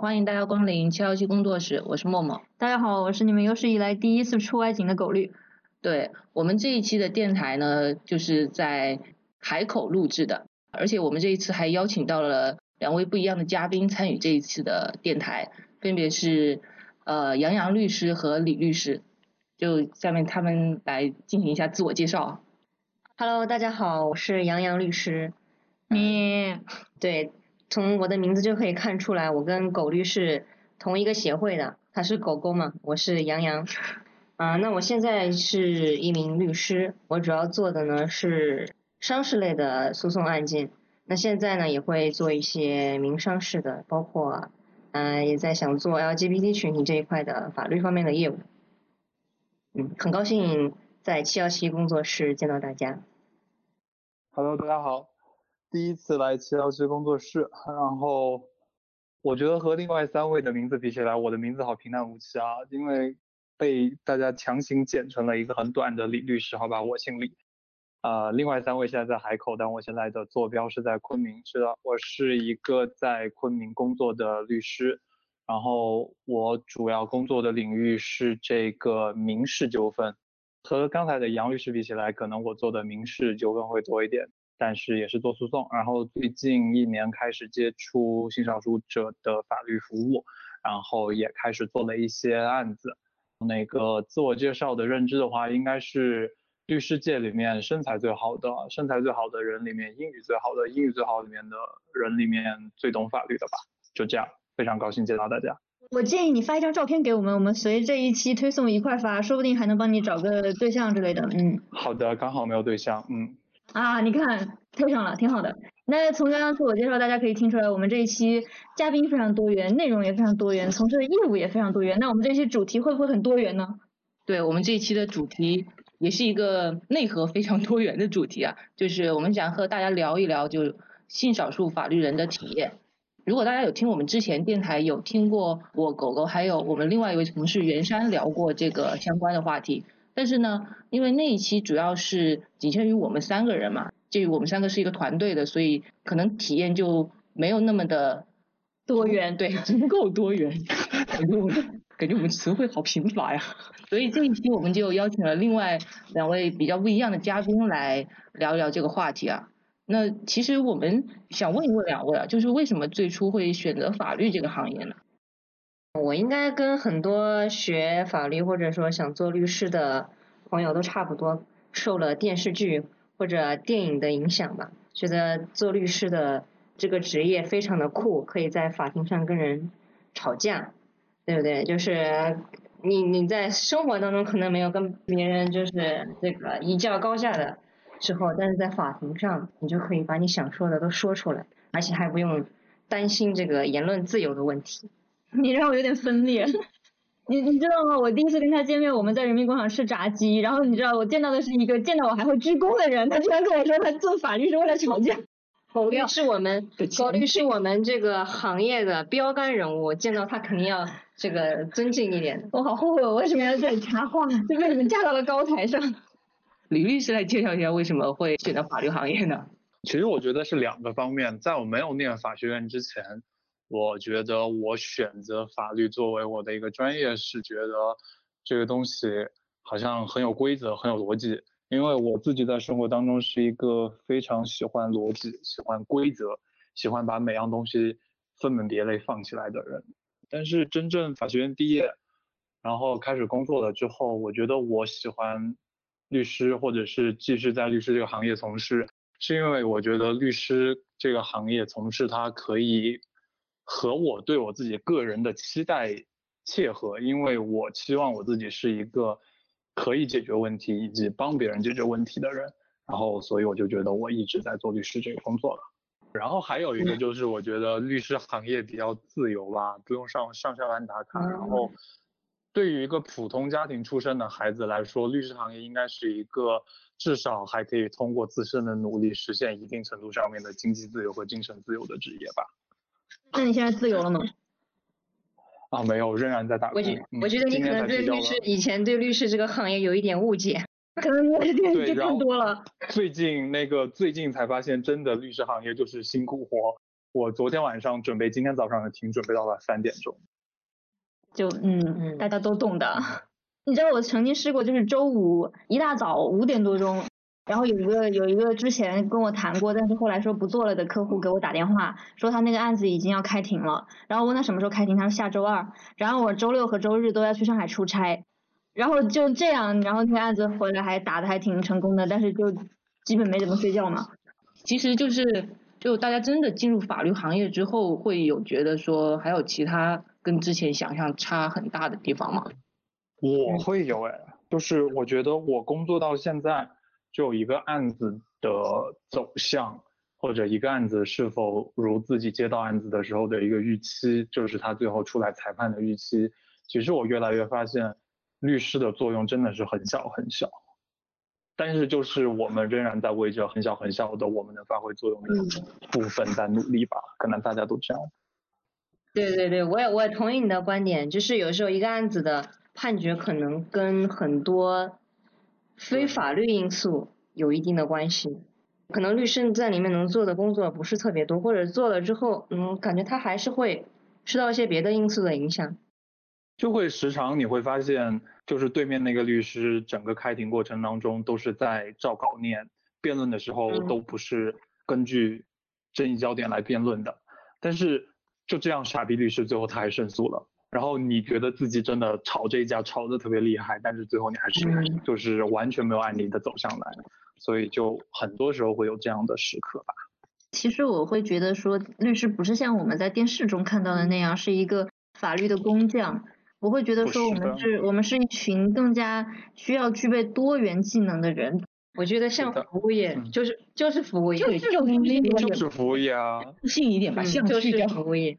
欢迎大家光临七幺七工作室，我是默默。大家好，我是你们有史以来第一次出外景的狗绿。对我们这一期的电台呢，就是在海口录制的，而且我们这一次还邀请到了两位不一样的嘉宾参与这一次的电台，分别是呃杨洋律师和李律师。就下面他们来进行一下自我介绍。Hello，大家好，我是杨洋律师。你对。从我的名字就可以看出来，我跟狗律是同一个协会的。他是狗狗嘛，我是杨洋。啊，那我现在是一名律师，我主要做的呢是商事类的诉讼案件。那现在呢也会做一些民商事的，包括嗯也在想做 LGBT 群体这一块的法律方面的业务。嗯，很高兴在七幺七工作室见到大家。Hello，大家好。第一次来七幺七工作室，然后我觉得和另外三位的名字比起来，我的名字好平淡无奇啊，因为被大家强行剪成了一个很短的李律师，好吧，我姓李。啊，另外三位现在在海口，但我现在的坐标是在昆明。是的，我是一个在昆明工作的律师，然后我主要工作的领域是这个民事纠纷，和刚才的杨律师比起来，可能我做的民事纠纷会多一点。但是也是做诉讼，然后最近一年开始接触性少数者的法律服务，然后也开始做了一些案子。那个自我介绍的认知的话，应该是律师界里面身材最好的，身材最好的人里面英语最好的，英语最好里面的人里面最懂法律的吧。就这样，非常高兴见到大家。我建议你发一张照片给我们，我们随这一期推送一块发，说不定还能帮你找个对象之类的。嗯。好的，刚好没有对象，嗯。啊，你看配上了，挺好的。那从刚刚自我介绍，大家可以听出来，我们这一期嘉宾非常多元，内容也非常多元，从事的业务也非常多元。那我们这期主题会不会很多元呢？对我们这一期的主题也是一个内核非常多元的主题啊，就是我们想和大家聊一聊，就性少数法律人的体验。如果大家有听我们之前电台有听过我狗狗，还有我们另外一位同事袁山聊过这个相关的话题。但是呢，因为那一期主要是仅限于我们三个人嘛，就我们三个是一个团队的，所以可能体验就没有那么的多元，对，足够多元。感觉我们感觉我们词汇好贫乏呀。所以这一期我们就邀请了另外两位比较不一样的嘉宾来聊一聊这个话题啊。那其实我们想问一问两位啊，就是为什么最初会选择法律这个行业呢？我应该跟很多学法律或者说想做律师的朋友都差不多，受了电视剧或者电影的影响吧，觉得做律师的这个职业非常的酷，可以在法庭上跟人吵架，对不对？就是你你在生活当中可能没有跟别人就是这个一较高下的时候，但是在法庭上你就可以把你想说的都说出来，而且还不用担心这个言论自由的问题。你让我有点分裂，你你知道吗？我第一次跟他见面，我们在人民广场吃炸鸡，然后你知道我见到的是一个见到我还会鞠躬的人，他居然跟我说他做法律是为了吵架。狗律是我们狗律是我们这个行业的标杆人物，见到他肯定要这个尊敬一点。我好后悔我为什么要这里插话，就被你们架到了高台上。李律师来介绍一下为什么会选择法律行业呢？其实我觉得是两个方面，在我没有念法学院之前。我觉得我选择法律作为我的一个专业，是觉得这个东西好像很有规则、很有逻辑。因为我自己在生活当中是一个非常喜欢逻辑、喜欢规则、喜欢把每样东西分门别类放起来的人。但是真正法学院毕业，然后开始工作了之后，我觉得我喜欢律师，或者是继续在律师这个行业从事，是因为我觉得律师这个行业从事它可以。和我对我自己个人的期待切合，因为我期望我自己是一个可以解决问题以及帮别人解决问题的人，然后所以我就觉得我一直在做律师这个工作了。然后还有一个就是我觉得律师行业比较自由吧，不用上上下班打卡。然后对于一个普通家庭出身的孩子来说，律师行业应该是一个至少还可以通过自身的努力实现一定程度上面的经济自由和精神自由的职业吧。那你现在自由了吗？啊，没有，仍然在打工。我觉我觉得你可能对律师以前对律师这个行业有一点误解，可能我电视剧看多了。最近那个最近才发现，真的律师行业就是辛苦活，我昨天晚上准备今天早上的庭，准备到了三点钟。就嗯嗯，大家都懂的。你知道我曾经试过，就是周五一大早五点多钟，然后有一个有一个之前跟我谈过，但是后来说不做了的客户给我打电话，说他那个案子已经要开庭了，然后问他什么时候开庭，他说下周二，然后我周六和周日都要去上海出差，然后就这样，然后那个案子回来还打的还挺成功的，但是就基本没怎么睡觉嘛。其实就是就大家真的进入法律行业之后，会有觉得说还有其他跟之前想象差很大的地方吗？我会有哎，就是我觉得我工作到现在，就一个案子的走向，或者一个案子是否如自己接到案子的时候的一个预期，就是他最后出来裁判的预期。其实我越来越发现，律师的作用真的是很小很小，但是就是我们仍然在为这很小很小的我们能发挥作用的部分在努力吧，可能大家都这样。对对对，我也我也同意你的观点，就是有时候一个案子的。判决可能跟很多非法律因素有一定的关系，可能律师在里面能做的工作不是特别多，或者做了之后，嗯，感觉他还是会受到一些别的因素的影响，就会时常你会发现，就是对面那个律师整个开庭过程当中都是在照稿念，辩论的时候都不是根据争议焦点来辩论的，但是就这样傻逼律师最后他还胜诉了。然后你觉得自己真的炒这一架吵得特别厉害，但是最后你还是就是完全没有按你的走向来，所以就很多时候会有这样的时刻吧。其实我会觉得说，律师不是像我们在电视中看到的那样是一个法律的工匠，我会觉得说我们是我们是一群更加需要具备多元技能的人。我觉得像服务业就是就是服务业，就是服务业啊，自信一点吧，像就是服务业。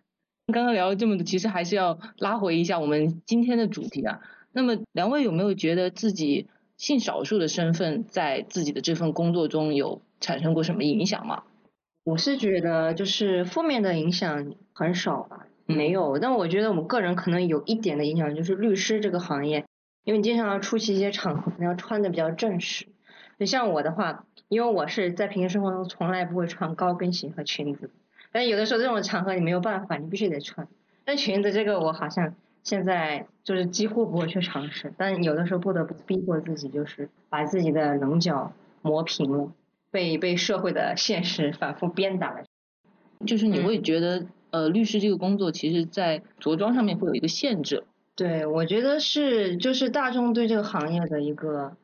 刚刚聊了这么多，其实还是要拉回一下我们今天的主题啊。那么两位有没有觉得自己性少数的身份在自己的这份工作中有产生过什么影响吗？我是觉得就是负面的影响很少吧，没有。但我觉得我们个人可能有一点的影响，就是律师这个行业，因为你经常要出席一些场合，要穿的比较正式。就像我的话，因为我是在平时生活中从来不会穿高跟鞋和裙子。但有的时候这种场合你没有办法，你必须得穿。但裙子这个我好像现在就是几乎不会去尝试，但有的时候不得不逼迫自己，就是把自己的棱角磨平了，被被社会的现实反复鞭打了。就是你会觉得，呃，律师这个工作其实在着装上面会有一个限制。对，我觉得是就是大众对这个行业的一个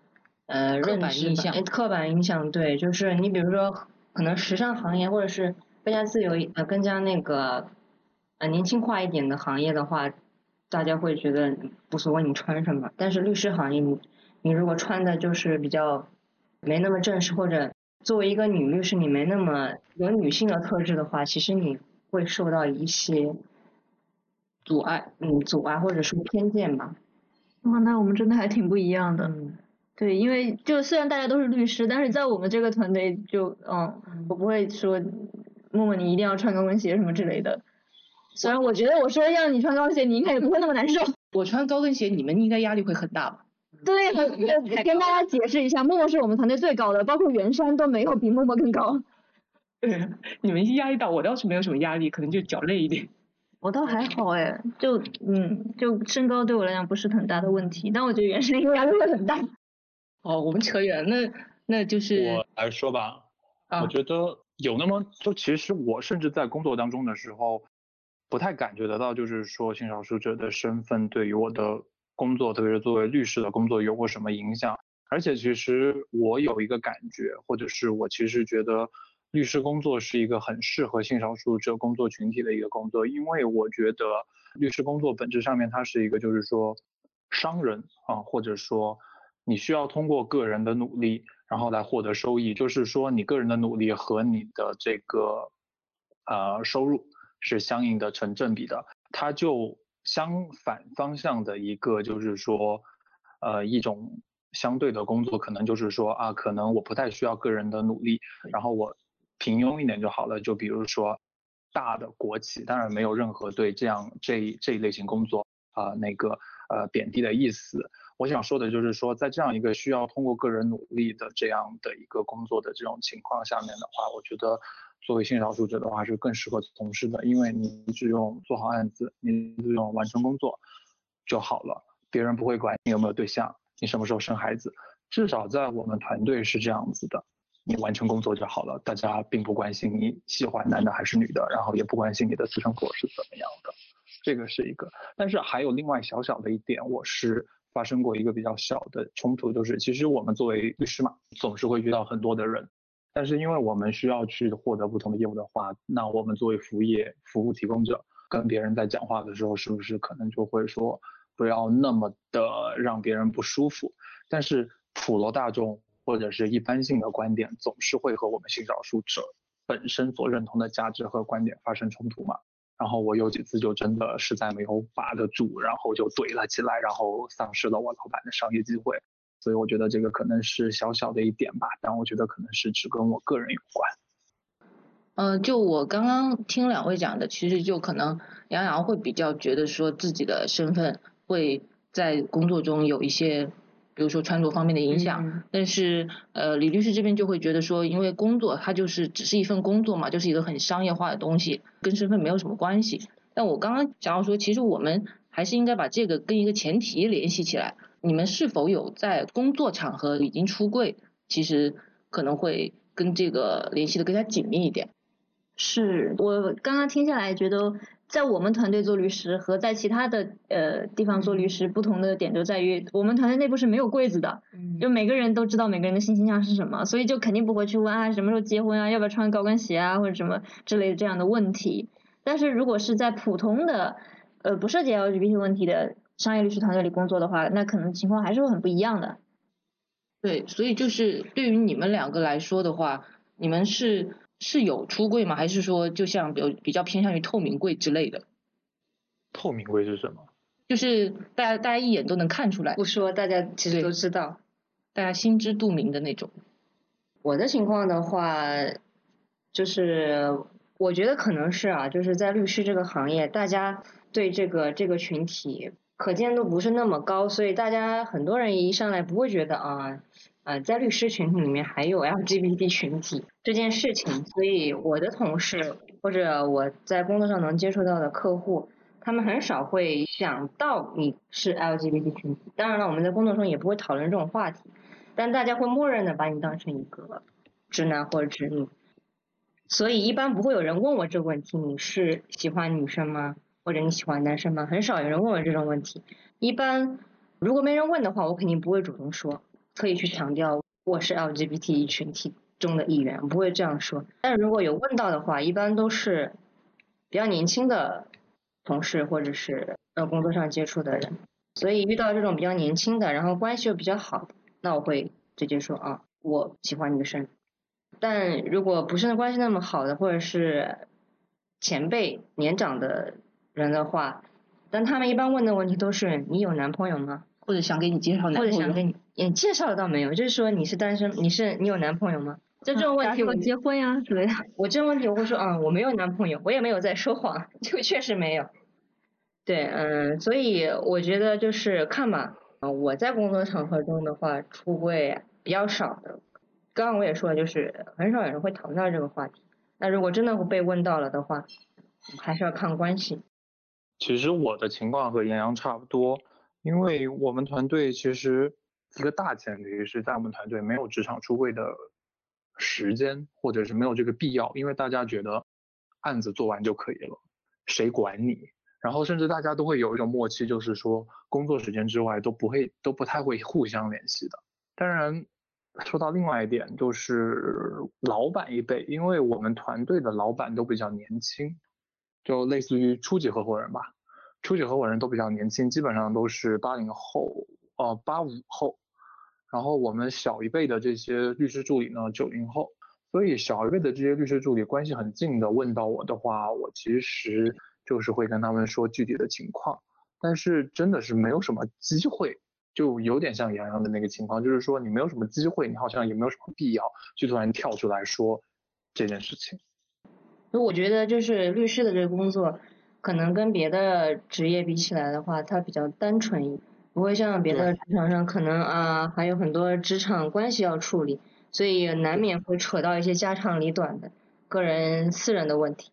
呃刻板印象。刻板印象，对，就是你比如说可能时尚行业或者是。更加自由呃，更加那个呃年轻化一点的行业的话，大家会觉得无所谓你穿什么。但是律师行业，你你如果穿的就是比较没那么正式，或者作为一个女律师，你没那么有女性的特质的话，其实你会受到一些阻碍，嗯，阻碍或者是偏见吧。哇，那我们真的还挺不一样的。对，因为就虽然大家都是律师，但是在我们这个团队就嗯，我不会说。默默，你一定要穿高跟鞋什么之类的。虽然我觉得我说让你穿高跟鞋，你应该也不会那么难受。我穿高跟鞋，你们应该压力会很大吧？对，跟大家解释一下，默默是我们团队最高的，包括袁山都没有比默默更高。对，你们压力大，我倒是没有什么压力，可能就脚累一点。我倒还好哎，就嗯，就身高对我来讲不是很大的问题，但我觉得袁山压力会很大。哦，我们扯远，那那就是我来说吧，我觉得。有那么就其实我甚至在工作当中的时候，不太感觉得到，就是说性少数者的身份对于我的工作，特别是作为律师的工作有过什么影响。而且其实我有一个感觉，或者是我其实觉得律师工作是一个很适合性少数者工作群体的一个工作，因为我觉得律师工作本质上面它是一个就是说商人啊，或者说你需要通过个人的努力。然后来获得收益，就是说你个人的努力和你的这个呃收入是相应的成正比的。它就相反方向的一个就是说呃一种相对的工作，可能就是说啊，可能我不太需要个人的努力，然后我平庸一点就好了。就比如说大的国企，当然没有任何对这样这这一类型工作啊那个呃贬低的意思。我想说的就是说，在这样一个需要通过个人努力的这样的一个工作的这种情况下面的话，我觉得作为性少数者的话是更适合从事的，因为你只用做好案子，你只用完成工作就好了，别人不会管你有没有对象，你什么时候生孩子，至少在我们团队是这样子的，你完成工作就好了，大家并不关心你喜欢男的还是女的，然后也不关心你的私生活是怎么样的，这个是一个。但是还有另外小小的一点，我是发生过一个比较小的冲突，就是其实我们作为律师嘛，总是会遇到很多的人。但是因为我们需要去获得不同的业务的话，那我们作为服务业服务提供者，跟别人在讲话的时候，是不是可能就会说不要那么的让别人不舒服？但是普罗大众或者是一般性的观点，总是会和我们性少数者本身所认同的价值和观点发生冲突嘛？然后我有几次就真的实在没有把得住，然后就怼了起来，然后丧失了我老板的商业机会。所以我觉得这个可能是小小的一点吧，但我觉得可能是只跟我个人有关。嗯，就我刚刚听两位讲的，其实就可能杨洋会比较觉得说自己的身份会在工作中有一些，比如说穿着方面的影响。但是呃，李律师这边就会觉得说，因为工作它就是只是一份工作嘛，就是一个很商业化的东西，跟身份没有什么关系。但我刚刚想要说，其实我们还是应该把这个跟一个前提联系起来。你们是否有在工作场合已经出柜？其实可能会跟这个联系的更加紧密一点。是我刚刚听下来觉得，在我们团队做律师和在其他的呃地方做律师不同的点就在于，我们团队内部是没有柜子的，就每个人都知道每个人的性倾向是什么，所以就肯定不会去问啊什么时候结婚啊，要不要穿高跟鞋啊或者什么之类的这样的问题。但是如果是在普通的呃不涉及 LGBT 问题的。商业律师团队里工作的话，那可能情况还是会很不一样的。对，所以就是对于你们两个来说的话，你们是是有出柜吗？还是说就像比比较偏向于透明柜之类的？透明柜是什么？就是大家大家一眼都能看出来，不说大家其实都知道，大家心知肚明的那种。我的情况的话，就是我觉得可能是啊，就是在律师这个行业，大家对这个这个群体。可见度不是那么高，所以大家很多人一上来不会觉得啊，呃，在律师群体里面还有 LGBT 群体这件事情。所以我的同事或者我在工作上能接触到的客户，他们很少会想到你是 LGBT 群体。当然了，我们在工作中也不会讨论这种话题，但大家会默认的把你当成一个直男或者直女。所以一般不会有人问我这个问题：你是喜欢女生吗？或者你喜欢男生吗？很少有人问我这种问题。一般如果没人问的话，我肯定不会主动说，特意去强调我是 LGBT 群体中的一员，不会这样说。但如果有问到的话，一般都是比较年轻的同事或者是呃工作上接触的人。所以遇到这种比较年轻的，然后关系又比较好的，那我会直接说啊，我喜欢女生。但如果不是关系那么好的，或者是前辈年长的。人的话，但他们一般问的问题都是你有男朋友吗？或者想给你介绍男朋友？或者想给你，也介绍的倒没有，就是说你是单身，你是你有男朋友吗？就这种问题，我结婚呀之类的。我这种问题我会说啊，我没有男朋友，我也没有在说谎，就确实没有。对，嗯，所以我觉得就是看吧，啊，我在工作场合中的话，出柜比较少的。刚刚我也说了，就是很少有人会讨论到这个话题。那如果真的被问到了的话，还是要看关系。其实我的情况和杨洋差不多，因为我们团队其实一个大前提是在我们团队没有职场出柜的时间，或者是没有这个必要，因为大家觉得案子做完就可以了，谁管你？然后甚至大家都会有一种默契，就是说工作时间之外都不会都不太会互相联系的。当然，说到另外一点，就是老板一辈，因为我们团队的老板都比较年轻。就类似于初级合伙人吧，初级合伙人都比较年轻，基本上都是八零后，呃八五后，然后我们小一辈的这些律师助理呢九零后，所以小一辈的这些律师助理关系很近的，问到我的话，我其实就是会跟他们说具体的情况，但是真的是没有什么机会，就有点像杨洋的那个情况，就是说你没有什么机会，你好像也没有什么必要去突然跳出来说这件事情。我觉得就是律师的这个工作，可能跟别的职业比起来的话，它比较单纯，不会像别的职场上可能啊还有很多职场关系要处理，所以难免会扯到一些家长里短的。个人私人的问题。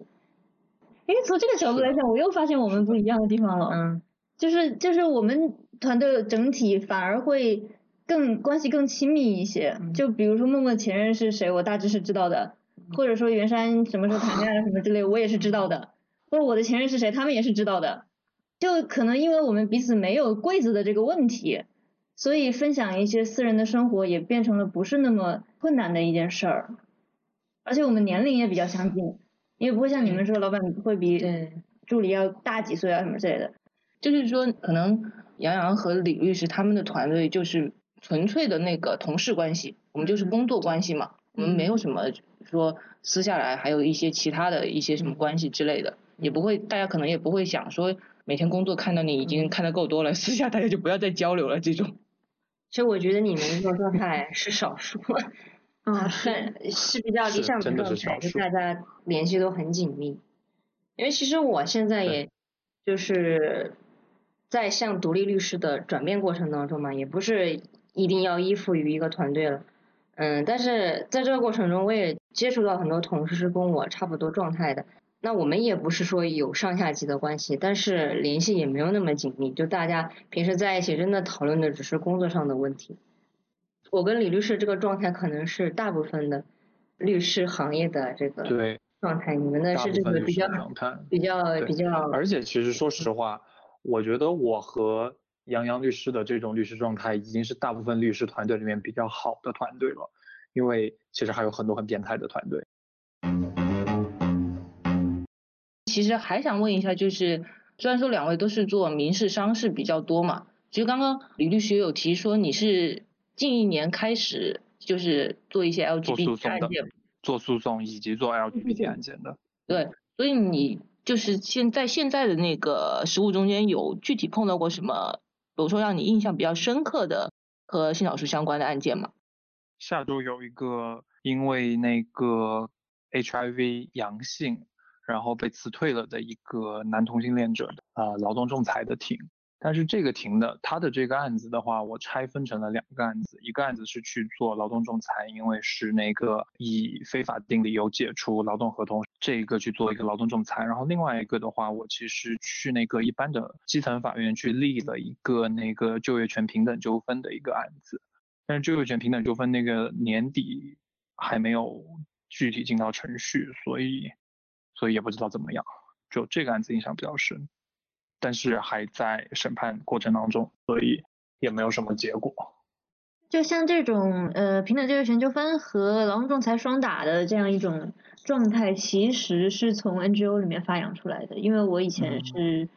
哎，从这个角度来讲，我又发现我们不一样的地方了。嗯，就是就是我们团队整体反而会更关系更亲密一些。就比如说默默前任是谁，我大致是知道的，或者说袁山什么时候谈恋爱什么之类，我也是知道的。或者我的前任是谁，他们也是知道的。就可能因为我们彼此没有柜子的这个问题，所以分享一些私人的生活也变成了不是那么困难的一件事儿。而且我们年龄也比较相近。因为不会像你们说，老板会比助理要大几岁啊什么之类的。就是说，可能杨洋和李律师他们的团队就是纯粹的那个同事关系，我们就是工作关系嘛，我们没有什么说私下来还有一些其他的一些什么关系之类的，也不会，大家可能也不会想说每天工作看到你已经看得够多了，私下大家就不要再交流了这种。其实我觉得你们这种状态是少数。啊，是是比较理想的状态，就大家联系都很紧密。因为其实我现在也就是在向独立律师的转变过程当中嘛，也不是一定要依附于一个团队了。嗯，但是在这个过程中，我也接触到很多同事是跟我差不多状态的。那我们也不是说有上下级的关系，但是联系也没有那么紧密，就大家平时在一起真的讨论的只是工作上的问题。我跟李律师这个状态可能是大部分的律师行业的这个状态，你们的是这个比较比较比较。而且其实说实话，我觉得我和杨洋律师的这种律师状态已经是大部分律师团队里面比较好的团队了，因为其实还有很多很变态的团队。其实还想问一下，就是虽然说两位都是做民事商事比较多嘛，其实刚刚李律师有提说你是。近一年开始就是做一些 LGBT 案件，做诉讼以及做 LGBT 案件的。对，所以你就是现在现在的那个实务中间有具体碰到过什么，比如说让你印象比较深刻的和性少数相关的案件吗？下周有一个因为那个 HIV 阳性，然后被辞退了的一个男同性恋者的啊劳动仲裁的庭。但是这个庭的他的这个案子的话，我拆分成了两个案子，一个案子是去做劳动仲裁，因为是那个以非法定理由解除劳动合同，这个去做一个劳动仲裁。然后另外一个的话，我其实去那个一般的基层法院去立了一个那个就业权平等纠纷的一个案子，但是就业权平等纠纷那个年底还没有具体进到程序，所以所以也不知道怎么样，就这个案子印象比较深。但是还在审判过程当中，所以也没有什么结果。就像这种呃平等就业权纠纷和劳动仲裁双打的这样一种状态，其实是从 NGO 里面发扬出来的。因为我以前是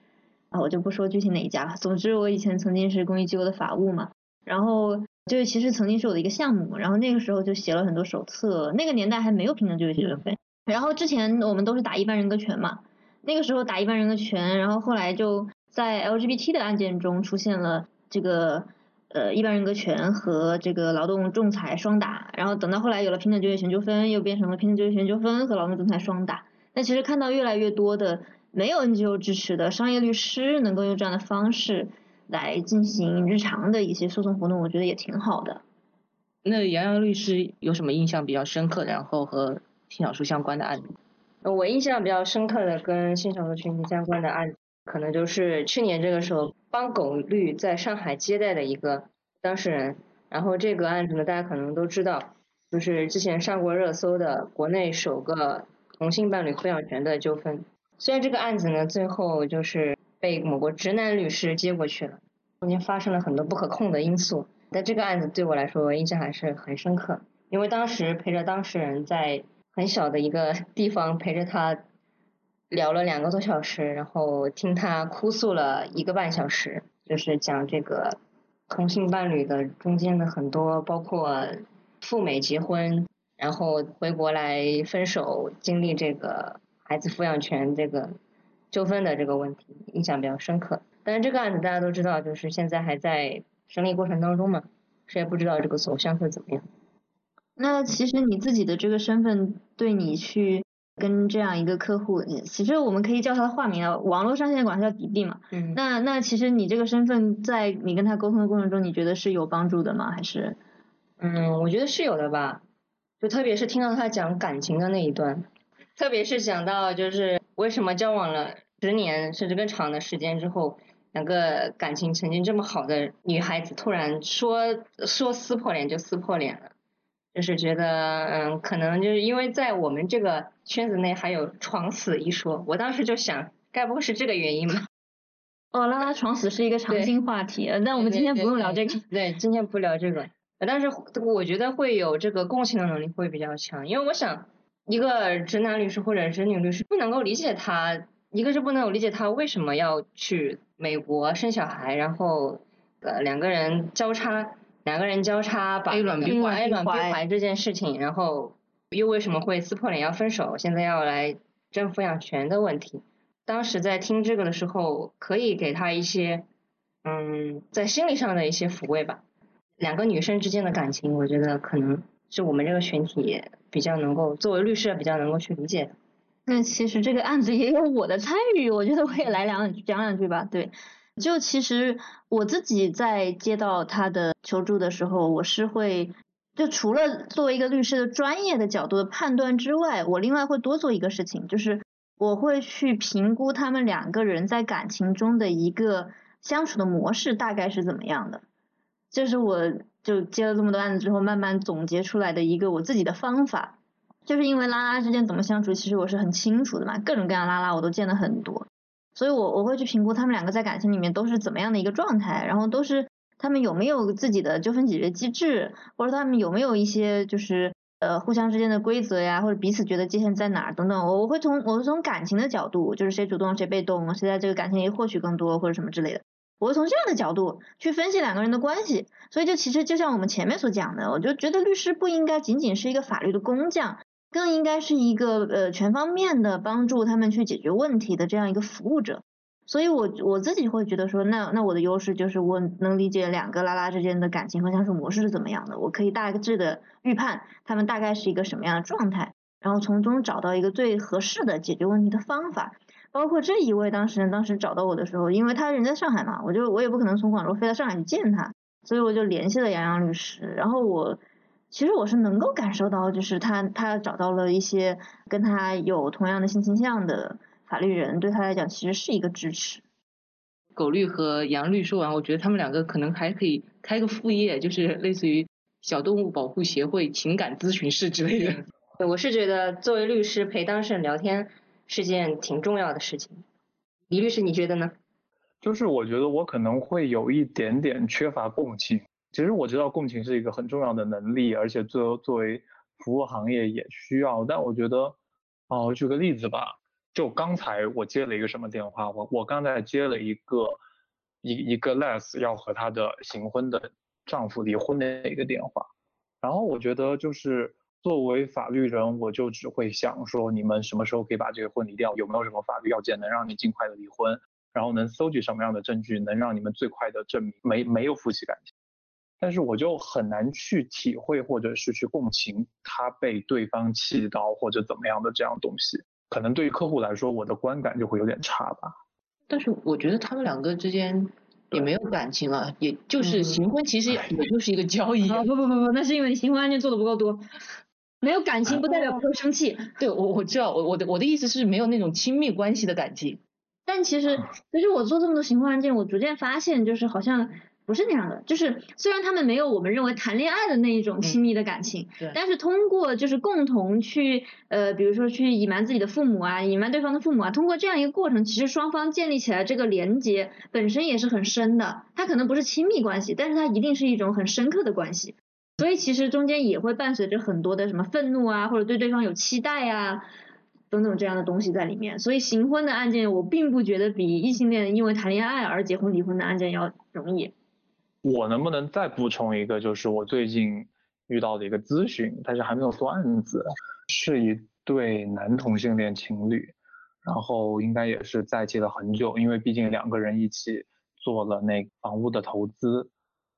啊，我就不说具体哪一家了。总之我以前曾经是公益机构的法务嘛，然后就其实曾经是我的一个项目，然后那个时候就写了很多手册。那个年代还没有平等就业权纠纷，然后之前我们都是打一般人格权嘛。那个时候打一般人格权，然后后来就在 LGBT 的案件中出现了这个呃一般人格权和这个劳动仲裁双打，然后等到后来有了平等就业权纠纷，又变成了平等就业权纠纷和劳动仲裁双打。那其实看到越来越多的没有 NGO 支持的商业律师能够用这样的方式来进行日常的一些诉讼活动，我觉得也挺好的。那杨洋律师有什么印象比较深刻，然后和性少数相关的案例？我印象比较深刻的跟性少数群体相关的案子，可能就是去年这个时候帮狗律在上海接待的一个当事人。然后这个案子呢，大家可能都知道，就是之前上过热搜的国内首个同性伴侣抚养权的纠纷。虽然这个案子呢，最后就是被某个直男律师接过去了，中间发生了很多不可控的因素，但这个案子对我来说印象还是很深刻，因为当时陪着当事人在。很小的一个地方陪着他聊了两个多小时，然后听他哭诉了一个半小时，就是讲这个同性伴侣的中间的很多，包括赴美结婚，然后回国来分手，经历这个孩子抚养权这个纠纷的这个问题，印象比较深刻。但是这个案子大家都知道，就是现在还在审理过程当中嘛，谁也不知道这个走向会怎么样。那其实你自己的这个身份，对你去跟这样一个客户，其实我们可以叫他的化名啊，网络上现在管他叫迪迪嘛。嗯。那那其实你这个身份，在你跟他沟通的过程中，你觉得是有帮助的吗？还是？嗯，我觉得是有的吧。就特别是听到他讲感情的那一段，特别是讲到就是为什么交往了十年甚至更长的时间之后，两个感情曾经这么好的女孩子突然说说撕破脸就撕破脸了，就是觉得嗯，可能就是因为在我们这个圈子内还有床死一说，我当时就想，该不会是这个原因吧？哦，拉拉床死是一个常青话题，那我们今天不用聊这个。对，今天不聊这个。但是我觉得会有这个共情的能力会比较强，因为我想一个直男律师或者直女律师不能够理解他，一个是不能够理解他为什么要去美国生小孩，然后呃两个人交叉两个人交叉把 A 卵 B 怀 A 卵 B 怀这件事情，然后又为什么会撕破脸要分手，现在要来争抚养权的问题。当时在听这个的时候，可以给他一些，嗯，在心理上的一些抚慰吧。两个女生之间的感情，我觉得可能是我们这个群体比较能够作为律师比较能够去理解的。那其实这个案子也有我的参与，我觉得我也来两讲两句吧。对，就其实我自己在接到他的求助的时候，我是会就除了作为一个律师的专业的角度的判断之外，我另外会多做一个事情，就是。我会去评估他们两个人在感情中的一个相处的模式大概是怎么样的，这是我就接了这么多案子之后慢慢总结出来的一个我自己的方法，就是因为拉拉之间怎么相处，其实我是很清楚的嘛，各种各样拉拉我都见了很多，所以我我会去评估他们两个在感情里面都是怎么样的一个状态，然后都是他们有没有自己的纠纷解决机制，或者他们有没有一些就是。呃，互相之间的规则呀，或者彼此觉得界限在哪儿等等，我我会从我会从感情的角度，就是谁主动谁被动，谁在这个感情里获取更多或者什么之类的，我会从这样的角度去分析两个人的关系。所以就其实就像我们前面所讲的，我就觉得律师不应该仅仅是一个法律的工匠，更应该是一个呃全方面的帮助他们去解决问题的这样一个服务者。所以，我我自己会觉得说，那那我的优势就是我能理解两个拉拉之间的感情和相处模式是怎么样的，我可以大致的预判他们大概是一个什么样的状态，然后从中找到一个最合适的解决问题的方法。包括这一位当事人当时找到我的时候，因为他人在上海嘛，我就我也不可能从广州飞到上海去见他，所以我就联系了杨洋律师。然后我其实我是能够感受到，就是他他找到了一些跟他有同样的性倾向的。法律人对他来讲其实是一个支持。狗律和杨律说完，我觉得他们两个可能还可以开个副业，就是类似于小动物保护协会情感咨询室之类的。我是觉得作为律师陪当事人聊天是件挺重要的事情。李律师，你觉得呢？就是我觉得我可能会有一点点缺乏共情。其实我知道共情是一个很重要的能力，而且作作为服务行业也需要。但我觉得，哦，举个例子吧。就刚才我接了一个什么电话？我我刚才接了一个一一个 less 要和她的行婚的丈夫离婚的一个电话，然后我觉得就是作为法律人，我就只会想说你们什么时候可以把这个婚离掉？有没有什么法律要件能让你尽快的离婚？然后能搜集什么样的证据能让你们最快的证明没没有夫妻感情？但是我就很难去体会或者是去共情他被对方气到或者怎么样的这样东西。可能对于客户来说，我的观感就会有点差吧。但是我觉得他们两个之间也没有感情了，也就是行婚，其实也就是一个交易。不不不不，那是因为你行婚案件做的不够多。没有感情不代表不会生气。对，我我知道，我我的我的意思是没有那种亲密关系的感情。但其实，其实我做这么多行婚案件，我逐渐发现，就是好像。不是那样的，就是虽然他们没有我们认为谈恋爱的那一种亲密的感情，但是通过就是共同去呃，比如说去隐瞒自己的父母啊，隐瞒对方的父母啊，通过这样一个过程，其实双方建立起来这个连接本身也是很深的。它可能不是亲密关系，但是它一定是一种很深刻的关系。所以其实中间也会伴随着很多的什么愤怒啊，或者对对方有期待啊等等这样的东西在里面。所以行婚的案件，我并不觉得比异性恋因为谈恋爱而结婚离婚的案件要容易。我能不能再补充一个，就是我最近遇到的一个咨询，但是还没有做案子，是一对男同性恋情侣，然后应该也是在一起了很久，因为毕竟两个人一起做了那房屋的投资，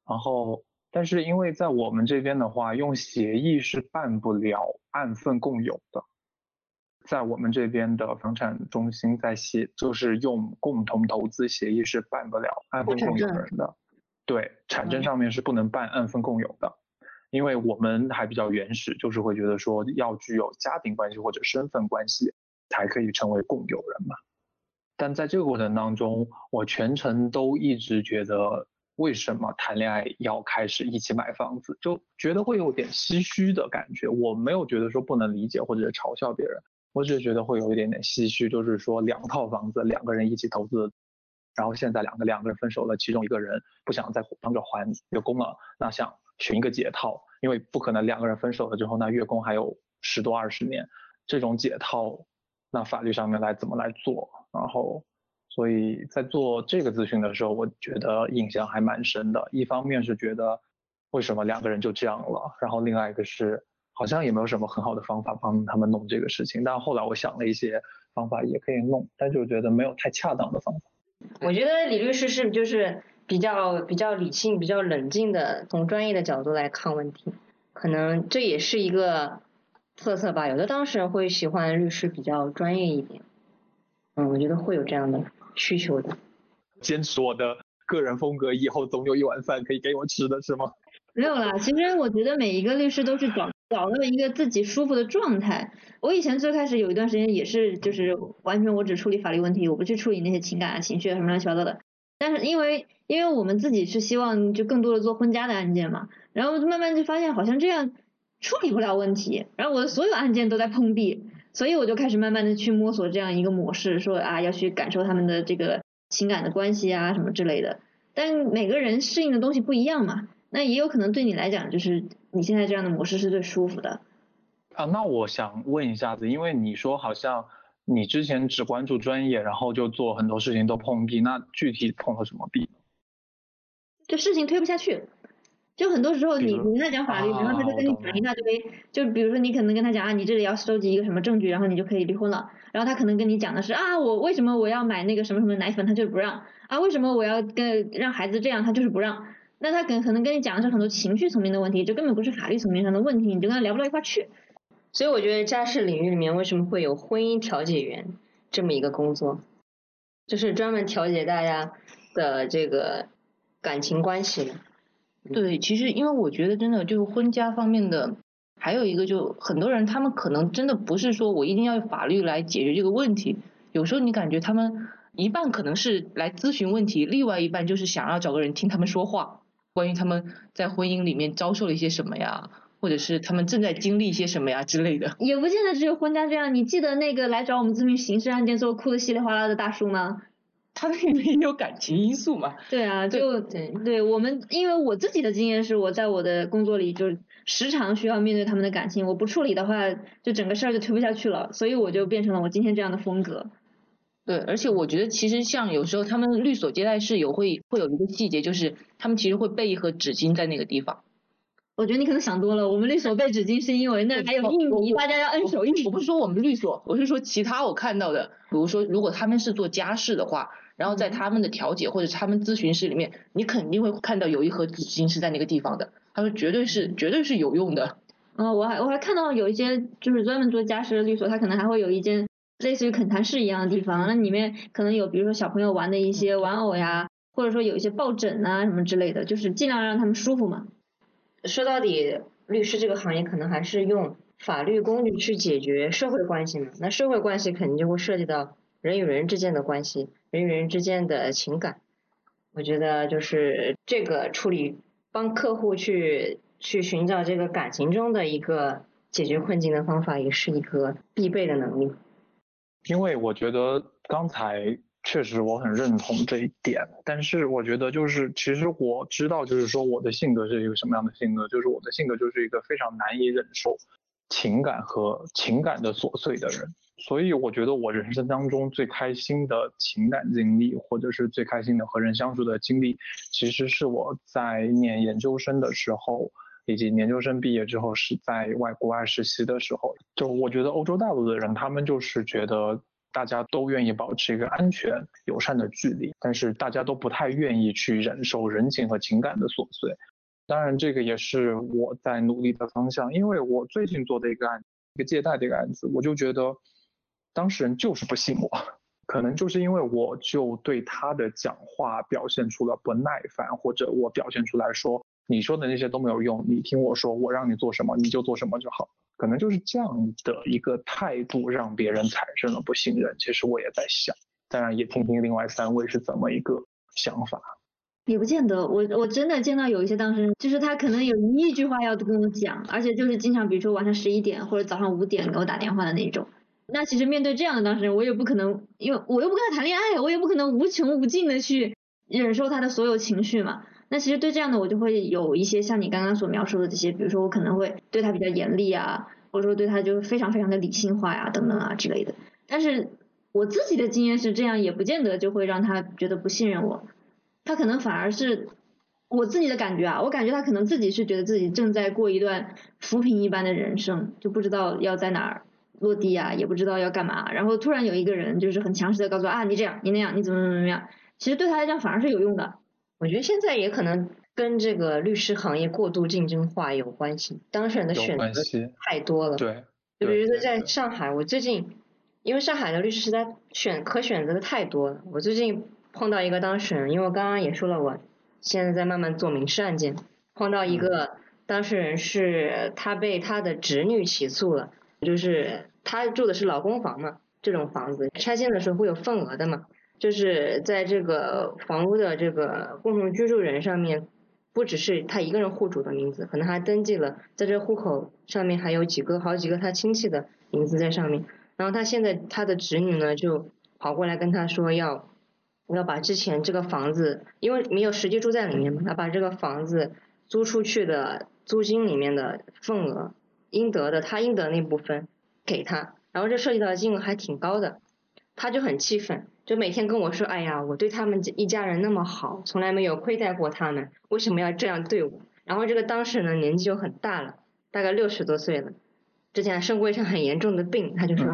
然后但是因为在我们这边的话，用协议是办不了按份共有的，在我们这边的房产中心在协就是用共同投资协议是办不了按份共有人的。对，产证上面是不能办按份共有的，因为我们还比较原始，就是会觉得说要具有家庭关系或者身份关系才可以成为共有人嘛。但在这个过程当中，我全程都一直觉得，为什么谈恋爱要开始一起买房子，就觉得会有点唏嘘的感觉。我没有觉得说不能理解或者嘲笑别人，我只是觉得会有一点点唏嘘，就是说两套房子两个人一起投资，然后现在两个两个人分手了，其中一个人不想再帮着还月供了，那想寻一个解套，因为不可能两个人分手了之后，那月供还有十多二十年，这种解套，那法律上面来怎么来做？然后，所以在做这个咨询的时候，我觉得印象还蛮深的。一方面是觉得为什么两个人就这样了，然后另外一个是好像也没有什么很好的方法帮他们弄这个事情。但后来我想了一些方法也可以弄，但就觉得没有太恰当的方法。我觉得李律师是就是比较比较理性、比较冷静的，从专业的角度来看问题，可能这也是一个特色吧。有的当事人会喜欢律师比较专业一点。嗯，我觉得会有这样的需求的。坚持我的个人风格，以后总有一碗饭可以给我吃的是吗？没有啦，其实我觉得每一个律师都是找找到一个自己舒服的状态。我以前最开始有一段时间也是，就是完全我只处理法律问题，我不去处理那些情感啊、情绪啊什么乱七八糟的。但是因为因为我们自己是希望就更多的做婚家的案件嘛，然后慢慢就发现好像这样处理不了问题，然后我的所有案件都在碰壁。所以我就开始慢慢的去摸索这样一个模式，说啊要去感受他们的这个情感的关系啊什么之类的。但每个人适应的东西不一样嘛，那也有可能对你来讲就是你现在这样的模式是最舒服的。啊，那我想问一下子，因为你说好像你之前只关注专业，然后就做很多事情都碰壁，那具体碰了什么壁？就事情推不下去。就很多时候，你你跟他讲法律，然后他就跟你讲一大堆。就比如说，你可能跟他讲啊，你这里要收集一个什么证据，然后你就可以离婚了。然后他可能跟你讲的是啊，我为什么我要买那个什么什么奶粉，他就是不让啊，为什么我要跟让孩子这样，他就是不让。那他可可能跟你讲的是很多情绪层面的问题，这根本不是法律层面上的问题，你就跟他聊不到一块去。所以我觉得家事领域里面为什么会有婚姻调解员这么一个工作，就是专门调解大家的这个感情关系的。对，其实因为我觉得真的就是婚家方面的，还有一个就很多人他们可能真的不是说我一定要用法律来解决这个问题，有时候你感觉他们一半可能是来咨询问题，另外一半就是想要找个人听他们说话，关于他们在婚姻里面遭受了一些什么呀，或者是他们正在经历一些什么呀之类的。也不见得只有婚家这样，你记得那个来找我们咨询刑事案件最后哭的稀里哗啦的大叔吗？他那里面也有感情因素嘛？对啊，就对对我们，因为我自己的经验是，我在我的工作里就时常需要面对他们的感情，我不处理的话，就整个事儿就推不下去了，所以我就变成了我今天这样的风格。对，而且我觉得其实像有时候他们律所接待室有会会有一个细节，就是他们其实会备一盒纸巾在那个地方。我觉得你可能想多了，我们律所备纸巾是因为那还有印泥，大家要摁手印。我不是说我们律所，我是说其他我看到的，比如说如果他们是做家事的话。然后在他们的调解或者他们咨询室里面，你肯定会看到有一盒纸巾是在那个地方的。他说绝对是绝对是有用的。嗯，我还我还看到有一些就是专门做家事的律所，他可能还会有一间类似于恳谈室一样的地方，那里面可能有比如说小朋友玩的一些玩偶呀，或者说有一些抱枕啊什么之类的，就是尽量让他们舒服嘛。说到底，律师这个行业可能还是用法律工具去解决社会关系嘛。那社会关系肯定就会涉及到人与人之间的关系。人与人之间的情感，我觉得就是这个处理，帮客户去去寻找这个感情中的一个解决困境的方法，也是一个必备的能力。因为我觉得刚才确实我很认同这一点，但是我觉得就是其实我知道就是说我的性格是一个什么样的性格，就是我的性格就是一个非常难以忍受情感和情感的琐碎的人。所以我觉得我人生当中最开心的情感经历，或者是最开心的和人相处的经历，其实是我在念研究生的时候，以及研究生毕业之后是在外国外实习的时候。就我觉得欧洲大陆的人，他们就是觉得大家都愿意保持一个安全友善的距离，但是大家都不太愿意去忍受人情和情感的琐碎。当然，这个也是我在努力的方向，因为我最近做的一个案，一个借贷这个案子，我就觉得。当事人就是不信我，可能就是因为我就对他的讲话表现出了不耐烦，或者我表现出来说你说的那些都没有用，你听我说，我让你做什么你就做什么就好。可能就是这样的一个态度让别人产生了不信任。其实我也在想，当然也听听另外三位是怎么一个想法。也不见得，我我真的见到有一些当事人，就是他可能有一亿句话要跟我讲，而且就是经常比如说晚上十一点或者早上五点给我打电话的那种。那其实面对这样的当事人，我也不可能，因为我又不跟他谈恋爱，我也不可能无穷无尽的去忍受他的所有情绪嘛。那其实对这样的我就会有一些像你刚刚所描述的这些，比如说我可能会对他比较严厉啊，或者说对他就非常非常的理性化呀等等啊之类的。但是我自己的经验是这样，也不见得就会让他觉得不信任我。他可能反而是我自己的感觉啊，我感觉他可能自己是觉得自己正在过一段浮萍一般的人生，就不知道要在哪儿落地啊，也不知道要干嘛。然后突然有一个人就是很强势的告诉啊，你这样，你那样，你怎么怎么怎么样。其实对他来讲反而是有用的。我觉得现在也可能跟这个律师行业过度竞争化有关系，当事人的选择太多了。对。就比如说在上海，我最近因为上海的律师实在选可选择的太多了，我最近。碰到一个当事人，因为我刚刚也说了，我现在在慢慢做民事案件。碰到一个当事人是他被他的侄女起诉了，就是他住的是老公房嘛，这种房子拆迁的时候会有份额的嘛，就是在这个房屋的这个共同居住人上面，不只是他一个人户主的名字，可能还登记了在这户口上面还有几个好几个他亲戚的名字在上面。然后他现在他的侄女呢就跑过来跟他说要。要把之前这个房子，因为没有实际住在里面嘛，要把这个房子租出去的租金里面的份额，应得的他应得那部分给他，然后这涉及到的金额还挺高的，他就很气愤，就每天跟我说，哎呀，我对他们一家人那么好，从来没有亏待过他们，为什么要这样对我？然后这个当事人年纪就很大了，大概六十多岁了，之前生过一场很严重的病，他就说，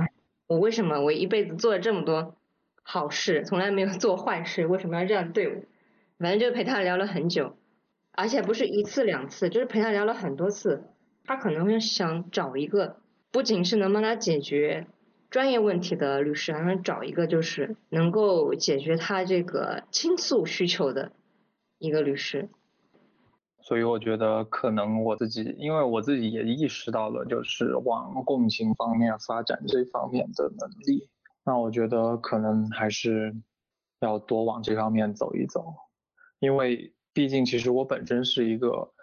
我为什么我一辈子做了这么多。好事从来没有做坏事，为什么要这样对我？反正就陪他聊了很久，而且不是一次两次，就是陪他聊了很多次。他可能会想找一个不仅是能帮他解决专业问题的律师，还能找一个就是能够解决他这个倾诉需求的一个律师。所以我觉得可能我自己，因为我自己也意识到了，就是往共情方面发展这方面的能力。那我觉得可能还是要多往这方面走一走，因为毕竟其实我本身是一个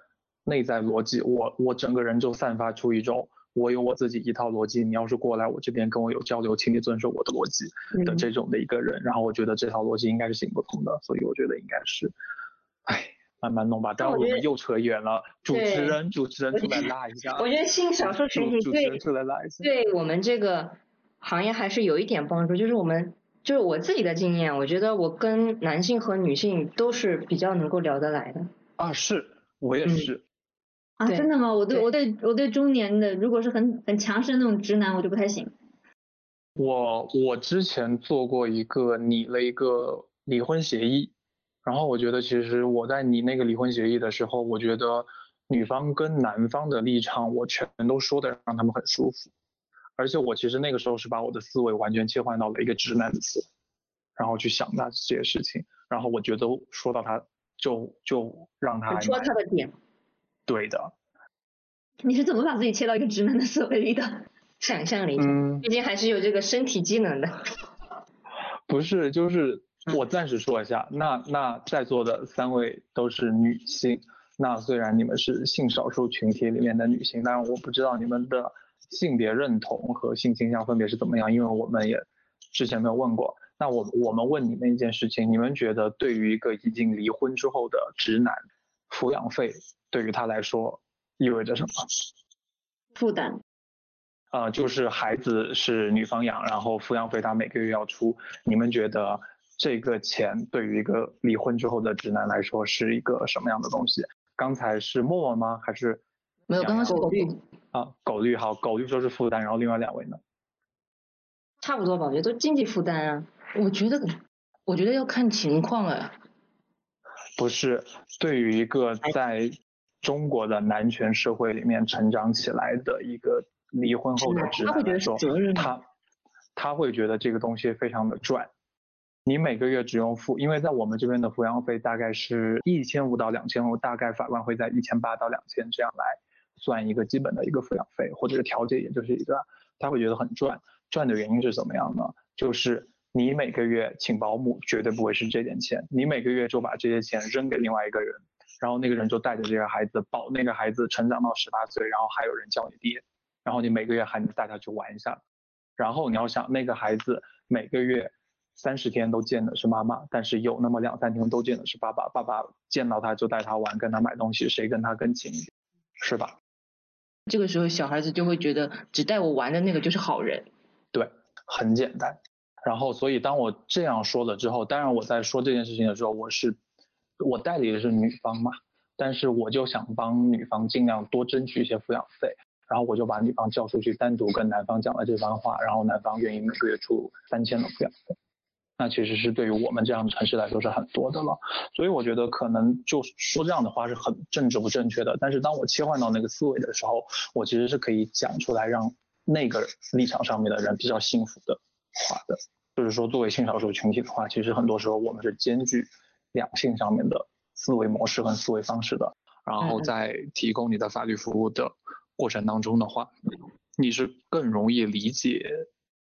内在逻辑，我我整个人就散发出一种我有我自己一套逻辑，你要是过来我这边跟我有交流，请你遵守我的逻辑的这种的一个人，然后我觉得这套逻辑应该是行不通的，所以我觉得应该是，唉，慢慢弄吧。但我们又扯远了，主持人主持人出来拉一下，我觉得性少数群体对对我们这个。行业还是有一点帮助，就是我们就是我自己的经验，我觉得我跟男性和女性都是比较能够聊得来的。啊，是，我也是。啊，真的吗？我对我对我对中年的，如果是很很强势的那种直男，我就不太行。我我之前做过一个拟了一个离婚协议，然后我觉得其实我在拟那个离婚协议的时候，我觉得女方跟男方的立场我全都说的让他们很舒服。而且我其实那个时候是把我的思维完全切换到了一个直男的思维，然后去想那这些事情，然后我觉得说到他就就让他说他的点，对的。你是怎么把自己切到一个直男的思维里的？想象力，嗯，毕竟还是有这个身体机能的。不是，就是我暂时说一下，那那在座的三位都是女性，那虽然你们是性少数群体里面的女性，但是我不知道你们的。性别认同和性倾向分别是怎么样？因为我们也之前没有问过。那我我们问你们一件事情：你们觉得对于一个已经离婚之后的直男，抚养费对于他来说意味着什么？负担。呃，就是孩子是女方养，然后抚养费他每个月要出。你们觉得这个钱对于一个离婚之后的直男来说是一个什么样的东西？刚才是默默吗？还是？没有，刚刚是狗绿。啊，狗绿好，狗绿说是负担，然后另外两位呢？差不多吧，我觉得都经济负担啊。我觉得，我觉得要看情况啊。不是，对于一个在中国的男权社会里面成长起来的一个离婚后的直男来说，他他会觉得这个东西非常的赚。你每个月只用付，因为在我们这边的抚养费大概是一千五到两千五，大概法官会在一千八到两千这样来算一个基本的一个抚养费，或者是调解，也就是一个他会觉得很赚。赚的原因是怎么样呢？就是你每个月请保姆绝对不会是这点钱，你每个月就把这些钱扔给另外一个人，然后那个人就带着这个孩子保那个孩子成长到十八岁，然后还有人叫你爹，然后你每个月还能带他去玩一下，然后你要想那个孩子每个月三十天都见的是妈妈，但是有那么两三天都见的是爸爸，爸爸见到他就带他玩，跟他买东西，谁跟他更亲一点，是吧？这个时候小孩子就会觉得只带我玩的那个就是好人。对，很简单。然后，所以当我这样说了之后，当然我在说这件事情的时候，我是我代理的是女方嘛，但是我就想帮女方尽量多争取一些抚养费，然后我就把女方叫出去，单独跟男方讲了这番话，然后男方愿意每个月出三千的抚养费，那其实是对于我们这样的城市来说是很多的了。所以我觉得可能就说这样的话是很政治不正确的，但是当我切换到那个思维的时候，我其实是可以讲出来让。那个立场上面的人比较幸福的话的，就是说作为性少数群体的话，其实很多时候我们是兼具两性上面的思维模式和思维方式的。然后在提供你的法律服务的过程当中的话，你是更容易理解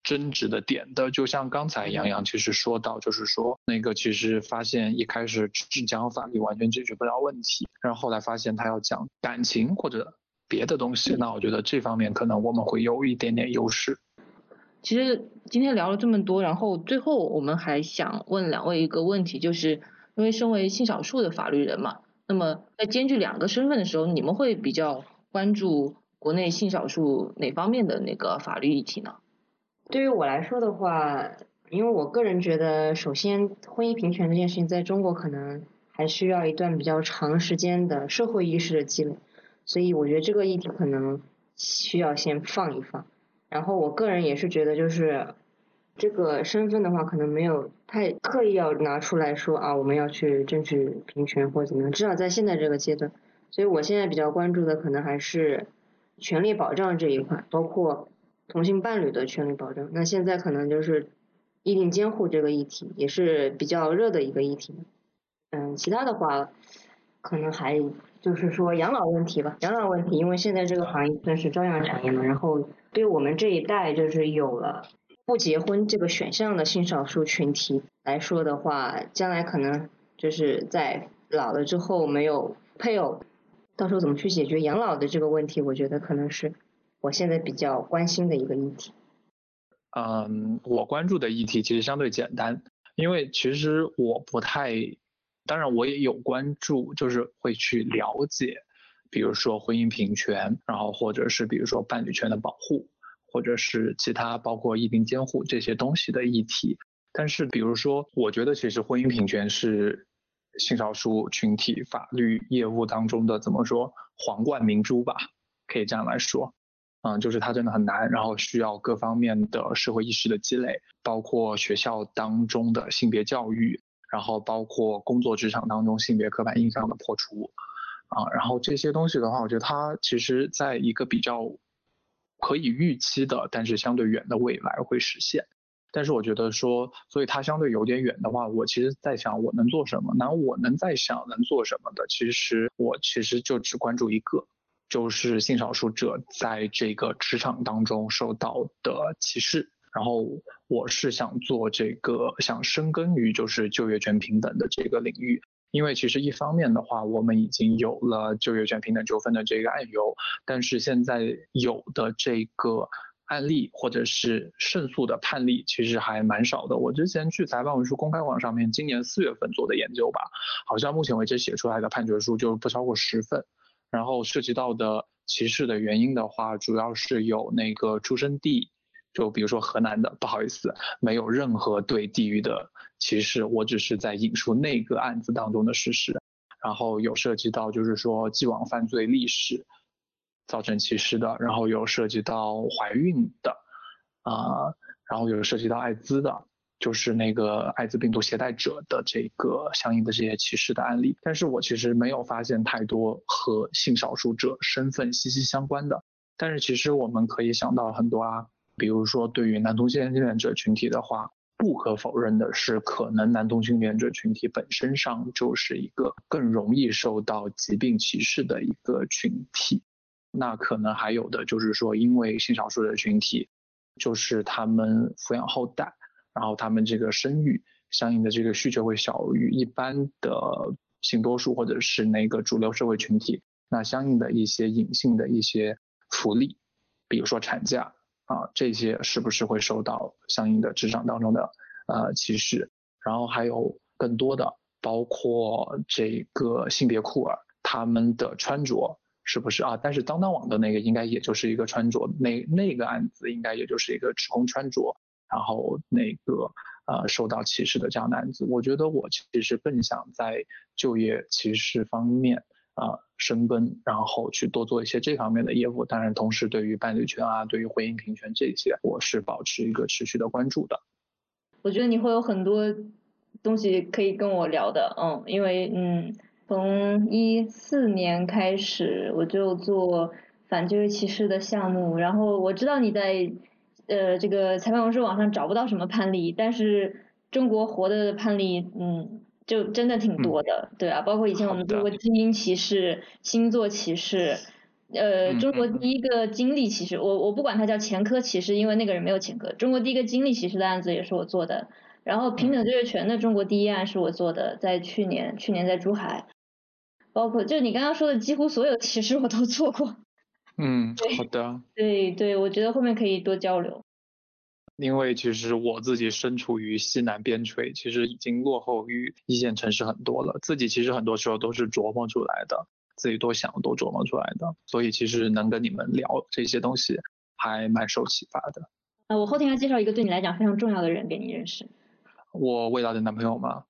争执的点的。就像刚才杨洋其实说到，就是说那个其实发现一开始只讲法律完全解决不了问题，然后后来发现他要讲感情或者。别的东西，那我觉得这方面可能我们会有一点点优势。其实今天聊了这么多，然后最后我们还想问两位一个问题，就是因为身为性少数的法律人嘛，那么在兼具两个身份的时候，你们会比较关注国内性少数哪方面的那个法律议题呢？对于我来说的话，因为我个人觉得，首先婚姻平权这件事情在中国可能还需要一段比较长时间的社会意识的积累。所以我觉得这个议题可能需要先放一放，然后我个人也是觉得就是这个身份的话，可能没有太刻意要拿出来说啊，我们要去争取平权或者怎么样，至少在现在这个阶段。所以我现在比较关注的可能还是权利保障这一块，包括同性伴侣的权利保障。那现在可能就是异定监护这个议题也是比较热的一个议题。嗯，其他的话可能还。就是说养老问题吧，养老问题，因为现在这个行业算是朝阳产业嘛，然后对我们这一代就是有了不结婚这个选项的性少数群体来说的话，将来可能就是在老了之后没有配偶，到时候怎么去解决养老的这个问题，我觉得可能是我现在比较关心的一个议题。嗯，我关注的议题其实相对简单，因为其实我不太。当然，我也有关注，就是会去了解，比如说婚姻平权，然后或者是比如说伴侣权的保护，或者是其他包括异定监护这些东西的议题。但是，比如说，我觉得其实婚姻平权是性少数群体法律业务当中的怎么说皇冠明珠吧，可以这样来说。嗯，就是它真的很难，然后需要各方面的社会意识的积累，包括学校当中的性别教育。然后包括工作职场当中性别刻板印象的破除，啊，然后这些东西的话，我觉得它其实在一个比较可以预期的，但是相对远的未来会实现。但是我觉得说，所以它相对有点远的话，我其实在想我能做什么？那我能在想能做什么的，其实我其实就只关注一个，就是性少数者在这个职场当中受到的歧视。然后我是想做这个，想深耕于就是就业权平等的这个领域，因为其实一方面的话，我们已经有了就业权平等纠纷的这个案由，但是现在有的这个案例或者是胜诉的判例其实还蛮少的。我之前去裁判文书公开网上面今年四月份做的研究吧，好像目前为止写出来的判决书就不超过十份，然后涉及到的歧视的原因的话，主要是有那个出生地。就比如说河南的，不好意思，没有任何对地域的歧视，我只是在引述那个案子当中的事实。然后有涉及到就是说既往犯罪历史造成歧视的，然后有涉及到怀孕的，啊，然后有涉及到艾滋的，就是那个艾滋病毒携带者的这个相应的这些歧视的案例。但是我其实没有发现太多和性少数者身份息息相关的。但是其实我们可以想到很多啊。比如说，对于男同性恋者群体的话，不可否认的是，可能男同性恋者群体本身上就是一个更容易受到疾病歧视的一个群体。那可能还有的就是说，因为性少数的群体，就是他们抚养后代，然后他们这个生育相应的这个需求会小于一般的性多数或者是那个主流社会群体。那相应的一些隐性的一些福利，比如说产假啊，这些是不是会受到相应的职场当中的呃歧视？然后还有更多的，包括这个性别酷儿他们的穿着。是不是啊？但是当当网的那个应该也就是一个穿着，那那个案子应该也就是一个指控穿着，然后那个呃受到歧视的这样的案子。我觉得我其实更想在就业歧视方面啊深耕，然后去多做一些这方面的业务。当然，同时对于伴侣权啊，对于婚姻平权这些，我是保持一个持续的关注的。我觉得你会有很多东西可以跟我聊的，嗯，因为嗯。从一四年开始，我就做反就业歧视的项目。然后我知道你在呃这个裁判文书网上找不到什么判例，但是中国活的判例，嗯，就真的挺多的，对啊，包括以前我们做过基因歧视、星座歧视，呃，中国第一个经历歧视，我我不管它叫前科歧视，因为那个人没有前科。中国第一个经历歧视的案子也是我做的。然后平等就业权的中国第一案是我做的，在去年，去年在珠海。包括就你刚刚说的，几乎所有歧视我都做过。嗯，好的。对对，我觉得后面可以多交流。因为其实我自己身处于西南边陲，其实已经落后于一线城市很多了。自己其实很多时候都是琢磨出来的，自己多想多琢磨出来的。所以其实能跟你们聊这些东西，还蛮受启发的。呃，我后天要介绍一个对你来讲非常重要的人给你认识。我未来的男朋友吗？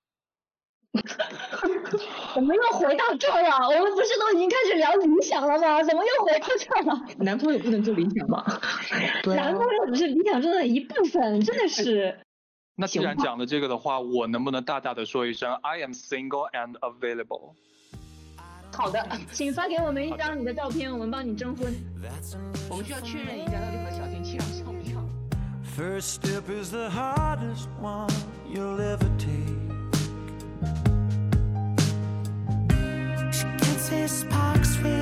怎么又回到这儿了？我们不是都已经开始聊理想了吗？怎么又回到这儿了？男朋友不能做理想吗？男朋友只是理想中的一部分，真的是。那既然讲了这个的话，我能不能大大的说一声 I am single and available？好的，请发给我们一张你的照片，我们帮你征婚。我们需要确认一下到底和小天气上像不像。This parks with the This Parks with